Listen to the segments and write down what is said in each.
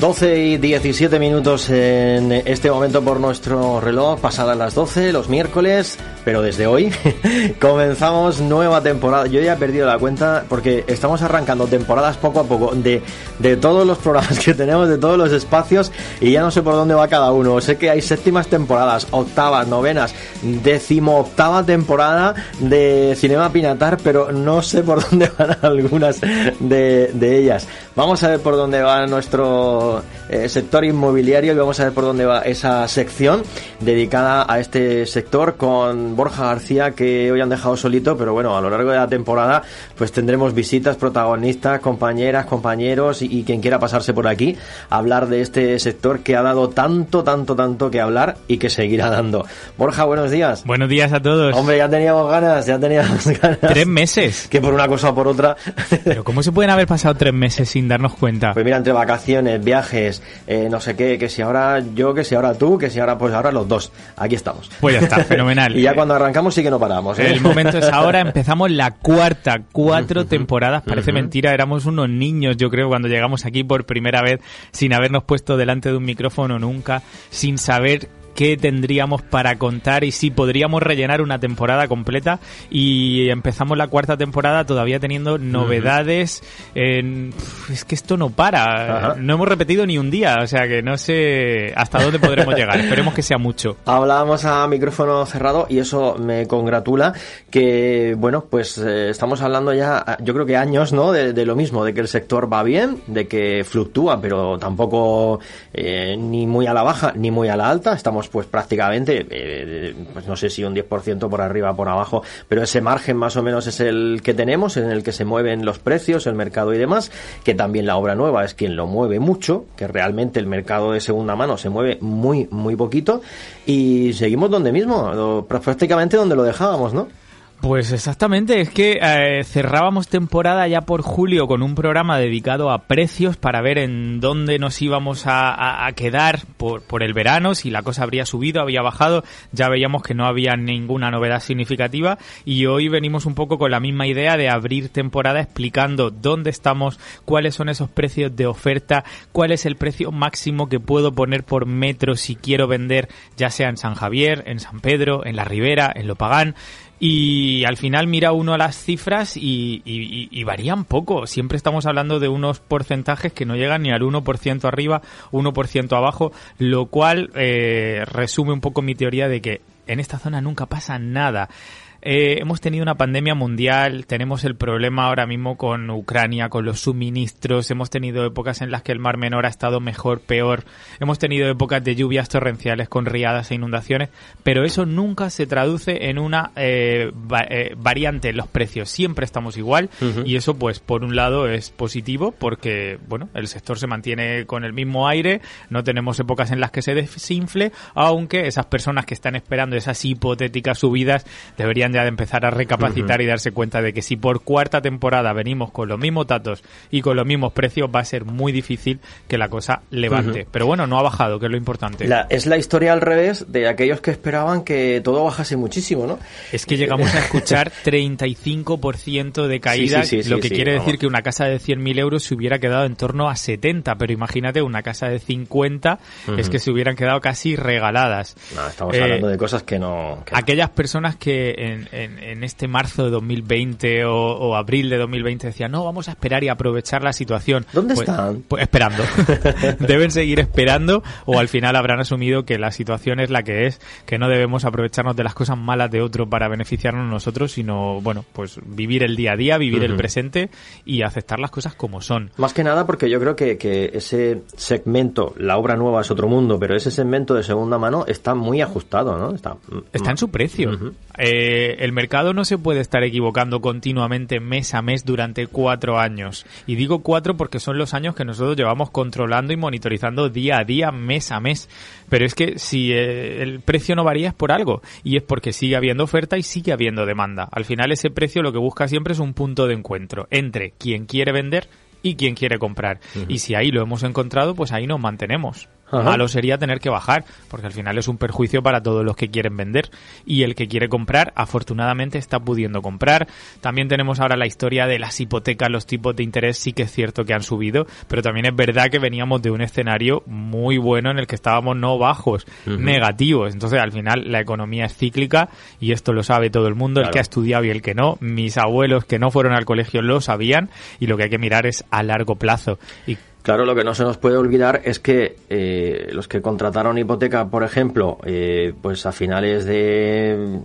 12 y 17 minutos en este momento por nuestro reloj, pasadas las 12, los miércoles, pero desde hoy comenzamos nueva temporada. Yo ya he perdido la cuenta porque estamos arrancando temporadas poco a poco de, de todos los programas que tenemos, de todos los espacios, y ya no sé por dónde va cada uno. Sé que hay séptimas temporadas, octavas, novenas, décimo octava temporada de Cinema Pinatar, pero no sé por dónde van algunas de, de ellas. Vamos a ver por dónde va nuestro eh, sector inmobiliario y vamos a ver por dónde va esa sección dedicada a este sector con Borja García que hoy han dejado solito, pero bueno, a lo largo de la temporada pues tendremos visitas, protagonistas, compañeras, compañeros y, quien quiera pasarse por aquí a hablar de este sector que ha dado tanto, tanto, tanto que hablar y que seguirá dando. Borja, buenos días. Buenos días a todos. Hombre, ya teníamos ganas, ya teníamos ganas. Tres meses. Que por una cosa o por otra. Pero ¿cómo se pueden haber pasado tres meses sin darnos cuenta? Pues mira, entre vacaciones, viajes, eh, no sé qué, que si ahora yo, que si ahora tú, que si ahora pues ahora los dos. Aquí estamos. Pues ya está, fenomenal. y ya cuando arrancamos sí que no paramos. ¿eh? El momento es ahora, empezamos la cuarta, cuatro temporadas, parece mentira, éramos unos niños yo creo cuando llegamos aquí por primera vez sin habernos puesto delante de un micrófono nunca, sin saber qué tendríamos para contar y si podríamos rellenar una temporada completa. Y empezamos la cuarta temporada todavía teniendo novedades en... es que esto no para. No hemos repetido ni un día o sea que no sé hasta dónde podremos llegar. Esperemos que sea mucho. Hablábamos a micrófono cerrado y eso me congratula que bueno pues eh, estamos hablando ya yo creo que años no de, lo mismo de que el sector va bien de que fluctúa pero tampoco eh, ni muy a la baja ni muy a la alta. Estamos pues prácticamente, eh, pues no sé si un 10% por arriba o por abajo, pero ese margen más o menos es el que tenemos, en el que se mueven los precios, el mercado y demás, que también la obra nueva es quien lo mueve mucho, que realmente el mercado de segunda mano se mueve muy, muy poquito, y seguimos donde mismo, prácticamente donde lo dejábamos, ¿no? Pues exactamente, es que eh, cerrábamos temporada ya por julio con un programa dedicado a precios para ver en dónde nos íbamos a, quedar por, por, el verano, si la cosa habría subido, había bajado, ya veíamos que no había ninguna novedad significativa y hoy venimos un poco con la misma idea de abrir temporada explicando dónde estamos, cuáles son esos precios de oferta, cuál es el precio máximo que puedo poner por metro si quiero vender, ya sea en San Javier, en San Pedro, en la Ribera, en Lopagán y al final mira uno a las cifras y, y, varían poco. Siempre estamos hablando de unos porcentajes que no llegan ni al 1% arriba, 1% abajo, lo cual eh, resume un poco mi teoría de que en esta zona nunca pasa nada. Eh, hemos tenido una pandemia mundial, tenemos el problema ahora mismo con Ucrania, con los suministros, hemos tenido épocas en las que el Mar Menor ha estado mejor, peor, hemos tenido épocas de lluvias torrenciales con riadas e inundaciones, pero eso nunca se traduce en una eh, eh, variante en los precios, siempre estamos igual y eso pues por un lado es positivo porque bueno, el sector se mantiene con el mismo aire, no tenemos épocas en las que se desinfle, aunque esas personas que están esperando esas hipotéticas subidas deberían ya de empezar a recapacitar y darse cuenta de que si por cuarta temporada venimos con los mismos datos y con los mismos precios, va a ser muy difícil que la cosa levante. Pero bueno, no ha bajado, que es lo importante. es la historia al revés de aquellos que esperaban que todo bajase muchísimo, ¿no? Es que llegamos a escuchar 35% de caída, lo que quiere decir que una casa de 100.000 euros se hubiera quedado en torno a 70, pero imagínate una casa de 50 es que se hubieran quedado casi regaladas. No, estamos hablando de cosas que no... Aquellas personas que en en, este marzo de 2020 o, abril de 2020 decían, no, vamos a esperar y aprovechar la situación. ¿Dónde pues, están? Pues esperando. Deben seguir esperando o al final habrán asumido que la situación es la que es, que no debemos aprovecharnos de las cosas malas de otro para beneficiarnos nosotros, sino, bueno, pues vivir el día a día, vivir el presente y aceptar las cosas como son. Más que nada porque yo creo que, que ese segmento, la obra nueva es otro mundo, pero ese segmento de segunda mano está muy ajustado, ¿no? Está, está en su precio. eh, el mercado no se puede estar equivocando continuamente mes a mes durante cuatro años. Y digo cuatro porque son los años que nosotros llevamos controlando y monitorizando día a día, mes a mes. Pero es que si eh, el precio no varía es por algo. Y es porque sigue habiendo oferta y sigue habiendo demanda. Al final ese precio lo que busca siempre es un punto de encuentro entre quien quiere vender y quien quiere comprar. Y si ahí lo hemos encontrado, pues ahí nos mantenemos. Malo sería tener que bajar, porque al final es un perjuicio para todos los que quieren vender. Y el que quiere comprar, afortunadamente, está pudiendo comprar. También tenemos ahora la historia de las hipotecas, los tipos de interés, sí que es cierto que han subido, pero también es verdad que veníamos de un escenario muy bueno en el que estábamos no bajos, negativos. Entonces, al final, la economía es cíclica y esto lo sabe todo el mundo, el que ha estudiado y el que no. Mis abuelos que no fueron al colegio lo sabían y lo que hay que mirar es a largo plazo. Y Claro, lo que no se nos puede olvidar es que eh, los que contrataron hipoteca, por ejemplo, eh, pues a finales de,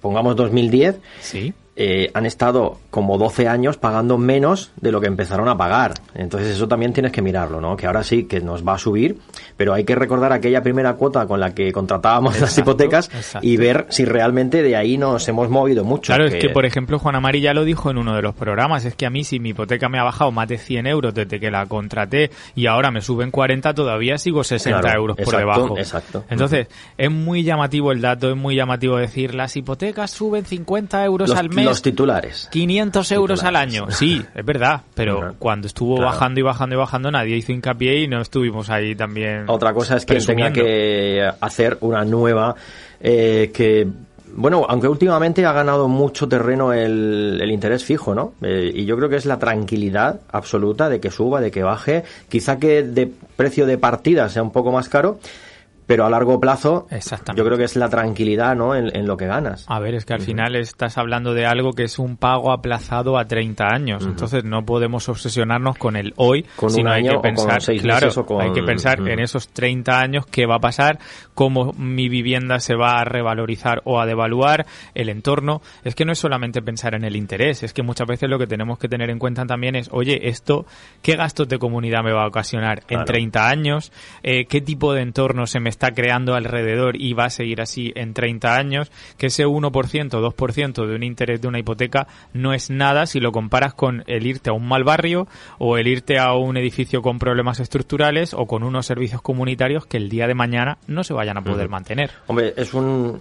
pongamos 2010, ¿Sí? Eh, han estado como 12 años pagando menos de lo que empezaron a pagar. Entonces eso también tienes que mirarlo, ¿no? Que ahora sí que nos va a subir, pero hay que recordar aquella primera cuota con la que contratábamos las hipotecas exacto. y ver si realmente de ahí nos hemos movido mucho. Claro, es que por ejemplo Juan Amari ya lo dijo en uno de los programas, es que a mí si mi hipoteca me ha bajado más de 100 euros desde que la contraté y ahora me suben 40, todavía sigo 60 Claro, euros por debajo. exacto. Entonces, es muy llamativo el dato, es muy llamativo decir, las hipotecas suben 50 euros los, al mes. Los titulares. 500 euros al Titulares. año. Sí, es verdad, pero Ajá. cuando estuvo Claro. bajando y bajando y bajando nadie hizo hincapié y no estuvimos ahí también. Otra cosa es que presumiendo. que hacer una nueva eh, que bueno, aunque últimamente ha ganado mucho terreno el, el interés fijo, ¿no? Eh, y yo creo que es la tranquilidad absoluta de que suba, de que baje. Quizá que de precio de partida sea un poco más caro, pero a largo plazo Exactamente. yo creo que es la tranquilidad, ¿no? En, en lo que ganas. A ver, es que al final estás hablando de algo que es un pago aplazado a 30 años. Entonces no podemos obsesionarnos con el hoy, Con un sino hay año que pensar, claro, con- hay que pensar en esos 30 años qué va a pasar, cómo mi vivienda se va a revalorizar o a devaluar, el entorno. Es que no es solamente pensar en el interés, es que muchas veces lo que tenemos que tener en cuenta también es, oye, esto, ¿qué gastos de comunidad me va a ocasionar en Claro. 30 años? Eh, ¿Qué tipo de entorno se me está creando alrededor y va a seguir así en 30 años? Que ese 1%, 2% de un interés de una hipoteca no es nada si lo comparas con el irte a un mal barrio o el irte a un edificio con problemas estructurales o con unos servicios comunitarios que el día de mañana no se vayan a poder mantener. Hombre, es un,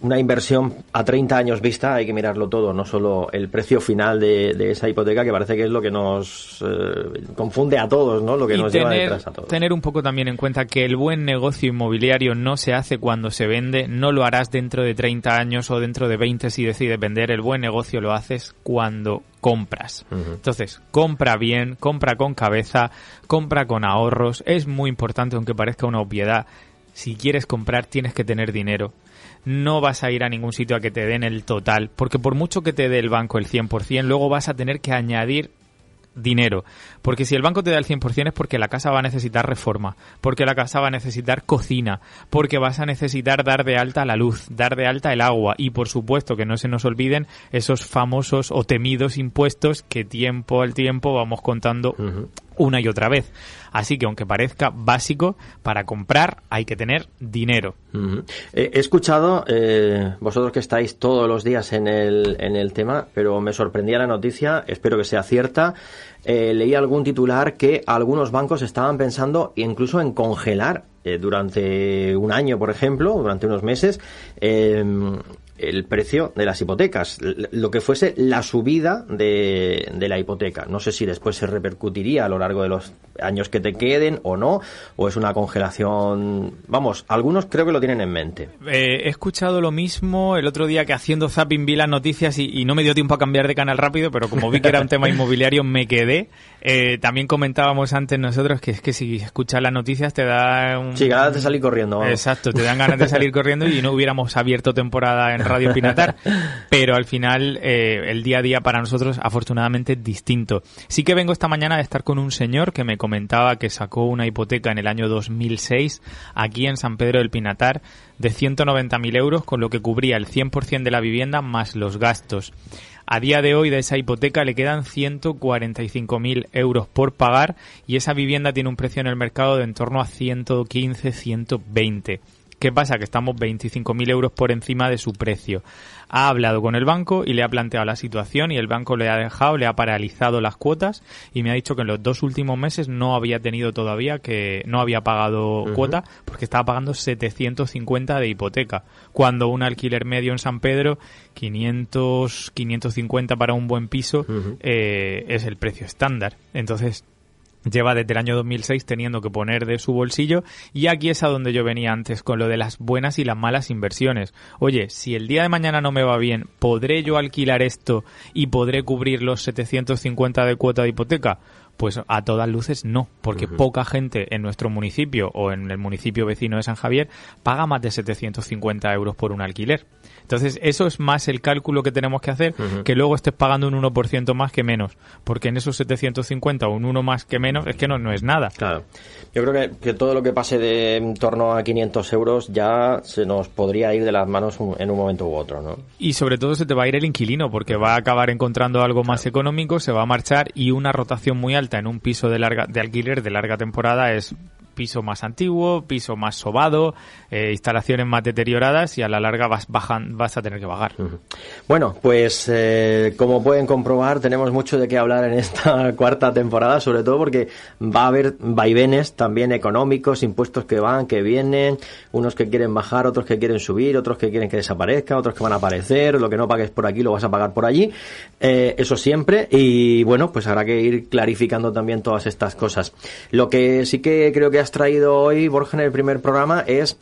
una inversión a 30 años vista, hay que mirarlo todo, no solo el precio final de, de esa hipoteca, que parece que es lo que nos eh, confunde a todos, ¿no? Lo que y nos lleva tener, detrás a todos. tener un poco también en cuenta que el buen negocio inmobiliario no se hace cuando se vende, no lo harás dentro de 30 años o dentro de 20 si decides vender, el buen negocio lo haces cuando compras. Entonces, compra bien, compra con cabeza, compra con ahorros, es muy importante aunque parezca una obviedad. Si quieres comprar tienes que tener dinero. No vas a ir a ningún sitio a que te den el total, porque por mucho que te dé el banco el 100%, luego vas a tener que añadir dinero. Porque si el banco te da el 100% es porque la casa va a necesitar reforma, porque la casa va a necesitar cocina, porque vas a necesitar dar de alta la luz, dar de alta el agua y por supuesto que no se nos olviden esos famosos o temidos impuestos que tiempo al tiempo vamos contando una y otra vez. Así que aunque parezca básico, para comprar hay que tener dinero. Eh, He escuchado, eh, vosotros que estáis todos los días en el, en el tema, pero me sorprendía la noticia, espero que sea cierta. Eh, leí algún titular que algunos bancos estaban pensando incluso en congelar eh, durante un año, por ejemplo, durante unos meses, eh, el precio de las hipotecas, lo que fuese la subida de, de la hipoteca. No sé si después se repercutiría a lo largo de los años que te queden o no, o es una congelación. Vamos, algunos creo que lo tienen en mente. Eh, he escuchado lo mismo el otro día que haciendo zapping vi las noticias y, y no me dio tiempo a cambiar de canal rápido, pero como vi que era un tema inmobiliario me quedé. Eh, también comentábamos antes nosotros que es que si escuchas las noticias te da un... Sí, ganas de salir corriendo. vamos. Exacto, te dan ganas de salir corriendo y no hubiéramos abierto temporada en Radio Pinatar. Pero al final, eh, el día a día para nosotros, afortunadamente, es distinto. Sí que vengo esta mañana de estar con un señor que me comentaba que sacó una hipoteca en el año 2006 aquí en San Pedro del Pinatar de 190.000 euros, con lo que cubría el 100% de la vivienda más los gastos. A día de hoy de esa hipoteca le quedan 145.000 euros por pagar y esa vivienda tiene un precio en el mercado de en torno a 115, 120. ¿Qué pasa? Que estamos 25.000 euros por encima de su precio. Ha hablado con el banco y le ha planteado la situación y el banco le ha dejado, le ha paralizado las cuotas y me ha dicho que en los dos últimos meses no había tenido todavía que no había pagado cuota porque estaba pagando 750 de hipoteca. Cuando un alquiler medio en San Pedro, 500, 550 para un buen piso, eh, es el precio estándar. Entonces, lleva desde el año 2006 teniendo que poner de su bolsillo y aquí es a donde yo venía antes con lo de las buenas y las malas inversiones. Oye, si el día de mañana no me va bien, ¿podré yo alquilar esto y podré cubrir los 750 de cuota de hipoteca? Pues a todas luces no, porque poca gente en nuestro municipio o en el municipio vecino de San Javier paga más de 750 euros por un alquiler. Entonces, eso es más el cálculo que tenemos que hacer, que luego estés pagando un 1% más que menos, porque en esos 750 o un 1 más que menos es que no, no es nada. Claro. Yo creo que, que todo lo que pase de en torno a 500 euros ya se nos podría ir de las manos en un momento u otro, ¿no? Y sobre todo se te va a ir el inquilino, porque va a acabar encontrando algo más económico, se va a marchar y una rotación muy alta en un piso de larga de alquiler de larga temporada es piso más antiguo, piso más sobado, eh, instalaciones más deterioradas y a la larga vas, bajan, vas a tener que pagar. Bueno, pues eh, como pueden comprobar tenemos mucho de qué hablar en esta cuarta temporada, sobre todo porque va a haber vaivenes también económicos, impuestos que van, que vienen, unos que quieren bajar, otros que quieren subir, otros que quieren que desaparezca, otros que van a aparecer, lo que no pagues por aquí lo vas a pagar por allí, eh, eso siempre y bueno, pues habrá que ir clarificando también todas estas cosas. Lo que sí que creo que traído hoy, Borja, en el primer programa es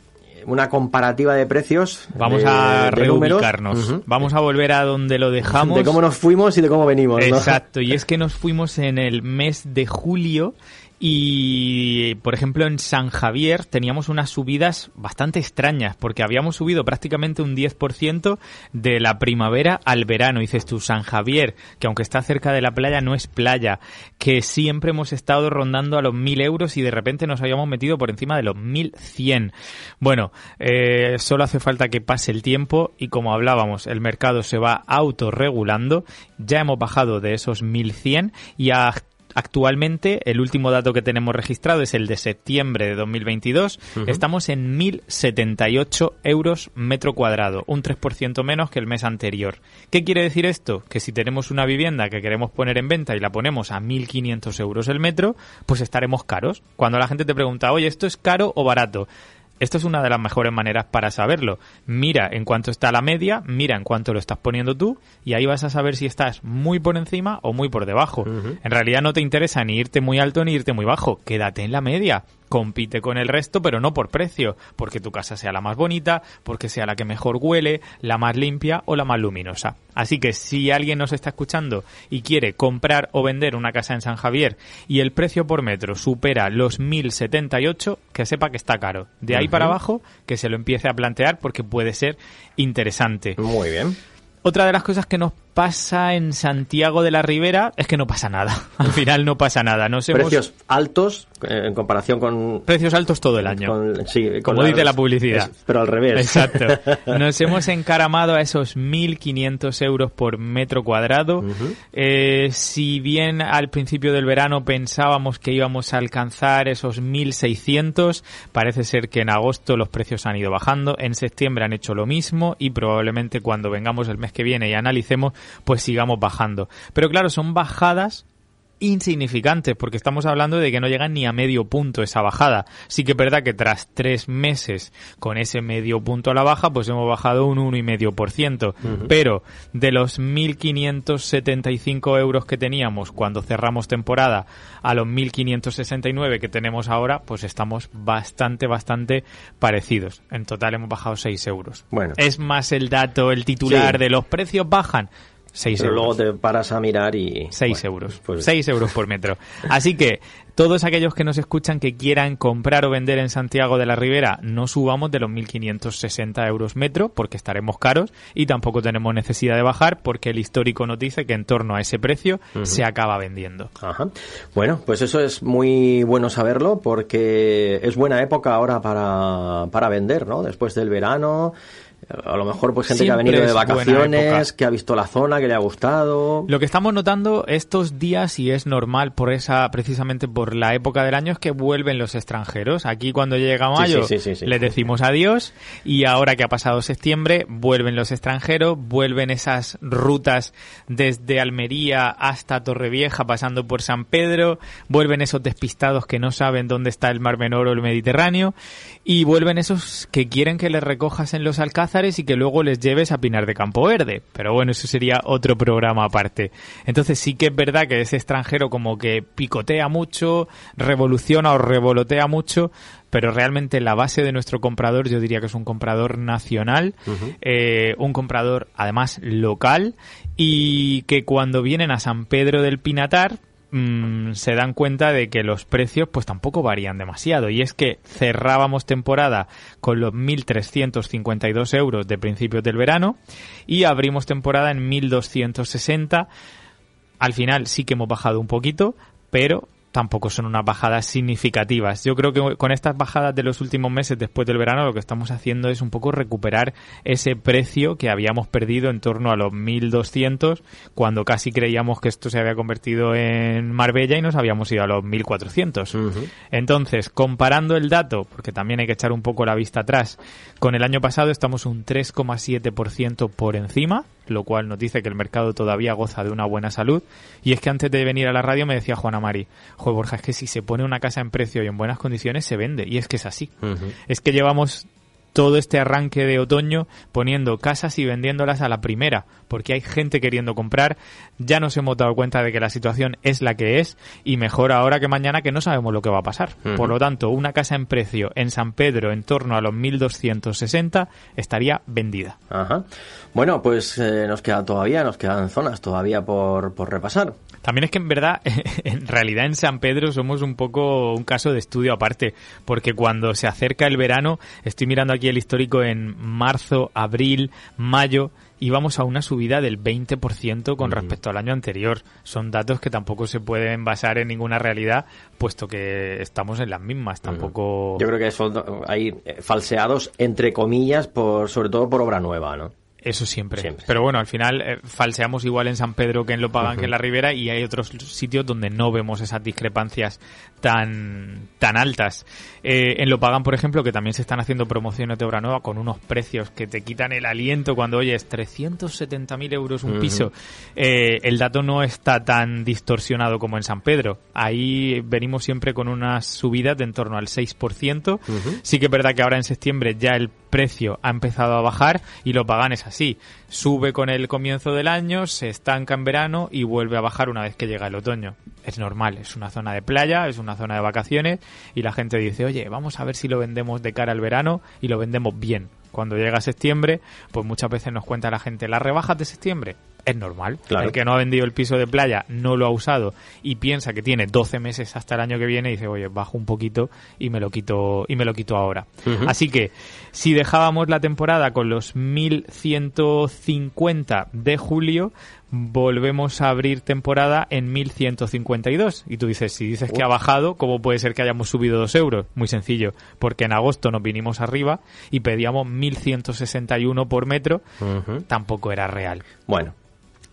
una comparativa de precios. Vamos a reubicarnos. Vamos a volver a donde lo dejamos. De cómo nos fuimos y de cómo venimos. Exacto. Y es que nos fuimos en el mes de julio y, por ejemplo, en San Javier teníamos unas subidas bastante extrañas, porque habíamos subido prácticamente un 10% de la primavera al verano. Dices tú, San Javier, que aunque está cerca de la playa, no es playa, que siempre hemos estado rondando a los 1.000 euros y de repente nos habíamos metido por encima de los 1.100. Bueno, eh, solo hace falta que pase el tiempo y como hablábamos, el mercado se va autorregulando. Ya hemos bajado de esos 1.100 y a Actualmente, el último dato que tenemos registrado es el de septiembre de 2022. Estamos en 1.078 euros metro cuadrado, un 3% menos que el mes anterior. ¿Qué quiere decir esto? Que si tenemos una vivienda que queremos poner en venta y la ponemos a 1.500 euros el metro, pues estaremos caros. Cuando la gente te pregunta, oye, ¿esto es caro o barato? Esto es una de las mejores maneras para saberlo. Mira en cuánto está la media, mira en cuánto lo estás poniendo tú y ahí vas a saber si estás muy por encima o muy por debajo. En realidad no te interesa ni irte muy alto ni irte muy bajo. Quédate en la media compite con el resto, pero no por precio, porque tu casa sea la más bonita, porque sea la que mejor huele, la más limpia o la más luminosa. Así que si alguien nos está escuchando y quiere comprar o vender una casa en San Javier y el precio por metro supera los 1078, que sepa que está caro. De ahí para abajo, que se lo empiece a plantear porque puede ser interesante. Muy bien. Otra de las cosas que nos pasa en Santiago de la Ribera es que no pasa nada. Al final no pasa nada. No Precios altos eh, en comparación con... Precios altos todo el año. como dice la publicidad. pero al revés. Exacto. Nos hemos encaramado a esos 1.500 euros por metro cuadrado. Eh, si bien al principio del verano pensábamos que íbamos a alcanzar esos 1.600, parece ser que en agosto los precios han ido bajando. En septiembre han hecho lo mismo y probablemente cuando vengamos el mes que viene y analicemos pues sigamos bajando. Pero claro, son bajadas insignificantes, porque estamos hablando de que no llegan ni a medio punto esa bajada. Sí que es verdad que tras tres meses con ese medio punto a la baja, pues hemos bajado un 1,5%. Pero de los 1.575 euros que teníamos cuando cerramos temporada a los 1.569 que tenemos ahora, pues estamos bastante, bastante parecidos. En total hemos bajado 6 euros. Bueno. Es más el dato, el titular de los precios bajan 6 Pero luego te paras a mirar y... 6 euros. Pues... 6 euros por metro. Así que todos aquellos que nos escuchan que quieran comprar o vender en Santiago de la Ribera, no subamos de los 1.560 euros metro porque estaremos caros y tampoco tenemos necesidad de bajar porque el histórico nos dice que en torno a ese precio se acaba vendiendo. Ajá. Bueno, pues eso es muy bueno saberlo porque es buena época ahora para, para vender, ¿no? Después del verano a lo mejor pues gente que ha venido de vacaciones, que ha visto la zona, que le ha gustado. Lo que estamos notando estos días y es normal por esa precisamente por la época del año es que vuelven los extranjeros. Aquí cuando llega mayo les decimos adiós y ahora que ha pasado septiembre vuelven los extranjeros, vuelven esas rutas desde Almería hasta Torrevieja pasando por San Pedro, vuelven esos despistados que no saben dónde está el Mar Menor o el Mediterráneo y vuelven esos que quieren que les recojas en los alcázares y que luego les lleves a Pinar de Campo Verde. Pero bueno, eso sería otro programa aparte. Entonces sí que es verdad que ese extranjero como que picotea mucho, revoluciona o revolotea mucho, pero realmente la base de nuestro comprador yo diría que es un comprador nacional, eh, un comprador además local y que cuando vienen a San Pedro del Pinatar mm, se dan cuenta de que los precios pues tampoco varían demasiado. Y es que cerrábamos temporada con los 1.352 euros de principios del verano y abrimos temporada en 1.260 al final sí que hemos bajado un poquito pero tampoco son unas bajadas significativas. Yo creo que con estas bajadas de los últimos meses después del verano lo que estamos haciendo es un poco recuperar ese precio que habíamos perdido en torno a los 1200 cuando casi creíamos que esto se había convertido en Marbella y nos habíamos ido a los 1400. Entonces, comparando el dato, porque también hay que echar un poco la vista atrás, con el año pasado estamos un 3,7% por encima lo cual nos dice que el mercado todavía goza de una buena salud. Y es que antes de venir a la radio me decía Juana Mari, joder Borja, es que si se pone una casa en precio y en buenas condiciones se vende. Y es que es así. Es que llevamos todo este arranque de otoño poniendo casas y vendiéndolas a la primera, porque hay gente queriendo comprar, ya nos hemos dado cuenta de que la situación es la que es y mejor ahora que mañana que no sabemos lo que va a pasar. Por lo tanto, una casa en precio en San Pedro en torno a los 1260 estaría vendida. Ajá. Bueno, pues eh, nos queda todavía, nos quedan zonas todavía por, por repasar. También es que en verdad, en realidad en San Pedro somos un poco un caso de estudio aparte, porque cuando se acerca el verano, estoy mirando aquí el histórico en marzo, abril, mayo, y vamos a una subida del 20% con respecto al año anterior. Son datos que tampoco se pueden basar en ninguna realidad, puesto que estamos en las mismas. Tampoco. Yo creo que son hay eh, falseados entre comillas, por sobre todo por obra nueva, ¿no? Eso siempre. Pero bueno, al final eh, falseamos igual en San Pedro que en Lo Pagan que en la Ribera y hay otros sitios donde no vemos esas discrepancias tan, tan altas. Eh, en Lo Pagan, por ejemplo, que también se están haciendo promociones de obra nueva con unos precios que te quitan el aliento cuando oyes 370.000 euros un piso. Eh, el dato no está tan distorsionado como en San Pedro. Ahí venimos siempre con unas subidas de en torno al 6%. Sí que es verdad que ahora en septiembre ya el precio ha empezado a bajar y Lo Pagan es así. Sube con el comienzo del año, se estanca en verano y vuelve a bajar una vez que llega el otoño. Es normal, es una zona de playa, es una zona de vacaciones y la gente dice, oye, vamos a ver si lo vendemos de cara al verano y lo vendemos bien. Cuando llega septiembre, pues muchas veces nos cuenta la gente, las rebajas de septiembre, es normal. El que no ha vendido el piso de playa no lo ha usado y piensa que tiene 12 meses hasta el año que viene y dice, oye, bajo un poquito y me lo quito, y me lo quito ahora. Así que, si dejábamos la temporada con los 1150 de julio, volvemos a abrir temporada en 1152. Y tú dices, si dices que ha bajado, ¿cómo puede ser que hayamos subido dos euros? Muy sencillo, porque en agosto nos vinimos arriba y pedíamos 1161 por metro, tampoco era real. Bueno,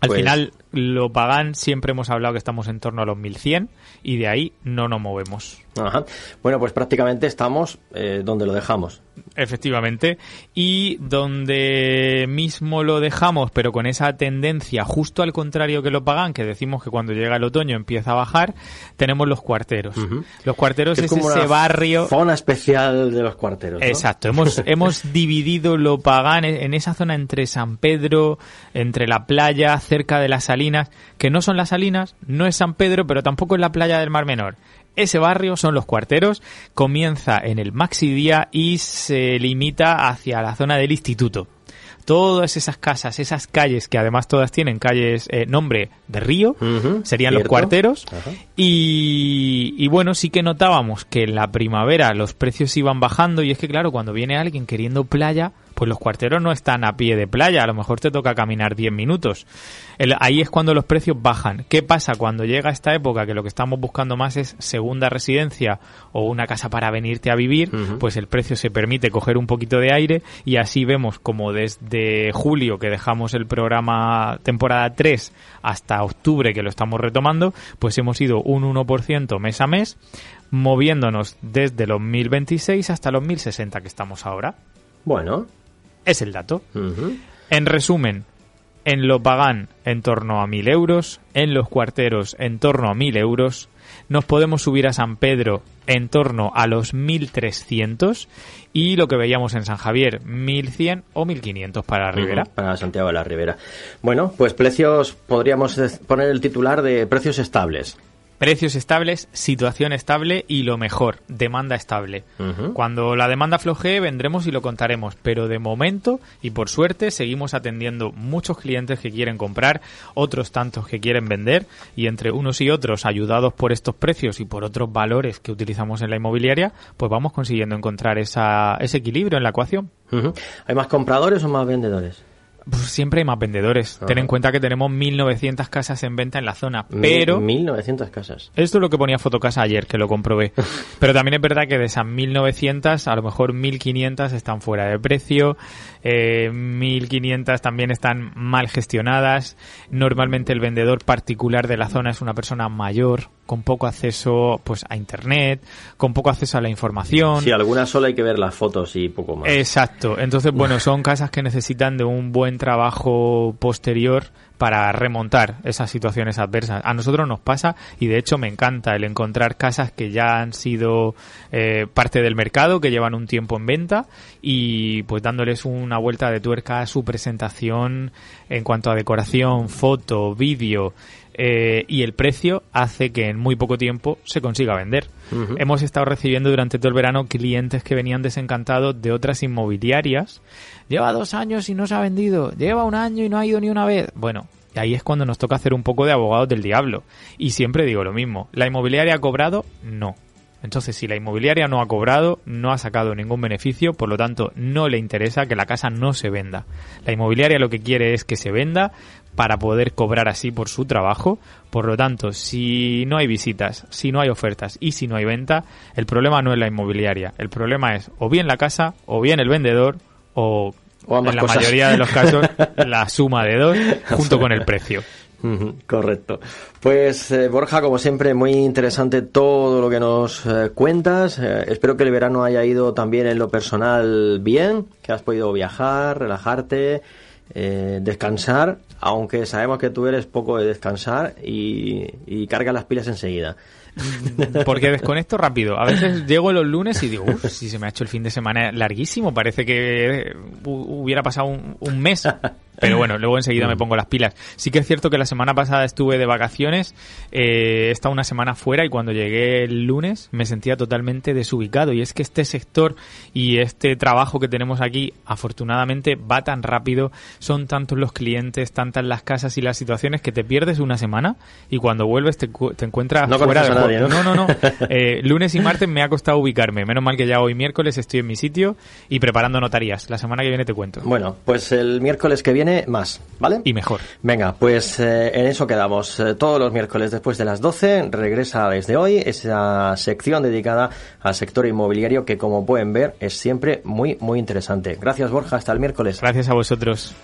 al pues final, lo pagan, siempre hemos hablado que estamos en torno a los 1100 y de ahí no nos movemos. Ajá. Bueno, pues prácticamente estamos eh, donde lo dejamos. Efectivamente. Y donde mismo lo dejamos, pero con esa tendencia justo al contrario que lo pagan, que decimos que cuando llega el otoño empieza a bajar, tenemos los cuarteros. Los cuarteros es, ese barrio. Zona especial de los cuarteros. Exacto. Hemos, hemos dividido lo pagan en esa zona entre San Pedro, entre la playa, cerca de las salinas, que no son las salinas, no es San Pedro, pero tampoco es la playa del Mar Menor. Ese barrio son los cuarteros, comienza en el Maxi Día y se limita hacia la zona del instituto. Todas esas casas, esas calles, que además todas tienen calles, eh, nombre de río, serían los cuarteros. Y, y, bueno, sí que notábamos que en la primavera los precios iban bajando y es que claro, cuando viene alguien queriendo playa, pues los cuarteros no están a pie de playa, a lo mejor te toca caminar 10 minutos. ahí es cuando los precios bajan. ¿Qué pasa cuando llega esta época que lo que estamos buscando más es segunda residencia o una casa para venirte a vivir? Pues el precio se permite coger un poquito de aire y así vemos como desde julio que dejamos el programa temporada 3 hasta octubre que lo estamos retomando, pues hemos ido un 1% mes a mes moviéndonos desde los 1026 hasta los 1060 que estamos ahora. Bueno, es el dato. En resumen, En lo Pagán en torno a 1.000 euros, en los cuarteros en torno a 1.000 euros, nos podemos subir a San Pedro en torno a los 1.300 y lo que veíamos en San Javier, 1.100 o 1.500 para la Ribera. para Santiago de la Ribera. Bueno, pues precios, podríamos poner el titular de precios estables. Precios estables, situación estable y lo mejor, demanda estable. Cuando la demanda flojee vendremos y lo contaremos, pero de momento y por suerte seguimos atendiendo muchos clientes que quieren comprar, otros tantos que quieren vender y entre unos y otros ayudados por estos precios y por otros valores que utilizamos en la inmobiliaria, pues vamos consiguiendo encontrar esa, ese equilibrio en la ecuación. ¿Hay más compradores o más vendedores? Pues siempre hay más vendedores. Ten en cuenta que tenemos 1.900 casas en venta en la zona, pero... 1.900 casas. Esto es lo que ponía Fotocasa ayer, que lo comprobé. pero también es verdad que de esas 1.900, a lo mejor 1.500 están fuera de precio, eh, 1.500 también están mal gestionadas. Normalmente el vendedor particular de la zona es una persona mayor, con poco acceso pues a internet, con poco acceso a la información. Sí, algunas solo hay que ver las fotos y poco más. Exacto. Entonces, bueno, son casas que necesitan de un buen trabajo posterior para remontar esas situaciones adversas. A nosotros nos pasa y de hecho me encanta el encontrar casas que ya han sido eh, parte del mercado, que llevan un tiempo en venta y pues dándoles una vuelta de tuerca a su presentación en cuanto a decoración, foto, vídeo eh, y el precio hace que en muy poco tiempo se consiga vender. Hemos estado recibiendo durante todo el verano clientes que venían desencantados de otras inmobiliarias. Lleva dos años y no se ha vendido. Lleva un año y no ha ido ni una vez. Bueno, ahí es cuando nos toca hacer un poco de abogados del diablo. Y siempre digo lo mismo. ¿La inmobiliaria ha cobrado? No. Entonces, si la inmobiliaria no ha cobrado, no ha sacado ningún beneficio, por lo tanto, no le interesa que la casa no se venda. La inmobiliaria lo que quiere es que se venda para poder cobrar así por su trabajo. Por lo tanto, si no hay visitas, si no hay ofertas y si no hay venta, el problema no es la inmobiliaria. El problema es o bien la casa, o bien el vendedor, o, en la mayoría de los casos la suma de dos junto con el precio. Correcto. Pues eh, Borja, como siempre, muy interesante todo lo que nos eh, cuentas. Eh, espero que el verano haya ido también en lo personal bien, que has podido viajar, relajarte, descansar, aunque sabemos que tú eres poco de descansar y, carga las pilas enseguida. Porque desconecto rápido. A veces llego los lunes y digo, uff, si se me ha hecho el fin de semana larguísimo, parece que hubiera pasado un mes. Pero bueno, luego enseguida me mm. pongo las pilas. Sí que es cierto que la semana pasada estuve de vacaciones, eh, he estado una semana fuera y cuando llegué el lunes me sentía totalmente desubicado. Y es que este sector y este trabajo que tenemos aquí, afortunadamente, va tan rápido, son tantos los clientes, tantas las casas y las situaciones que te pierdes una semana y cuando vuelves te, encuentras fuera de nadie, ¿no? no, no, no. Eh, lunes y martes me ha costado ubicarme. Menos mal que ya hoy miércoles estoy en mi sitio y preparando notarías. La semana que viene te cuento. Bueno, pues el miércoles que viene más, ¿vale? Y mejor. Venga, pues eh, en eso quedamos. Eh, todos los miércoles después de las 12 regresa desde hoy esa sección dedicada al sector inmobiliario que como pueden ver es siempre muy, muy interesante. Gracias Borja, hasta el miércoles. Gracias a vosotros.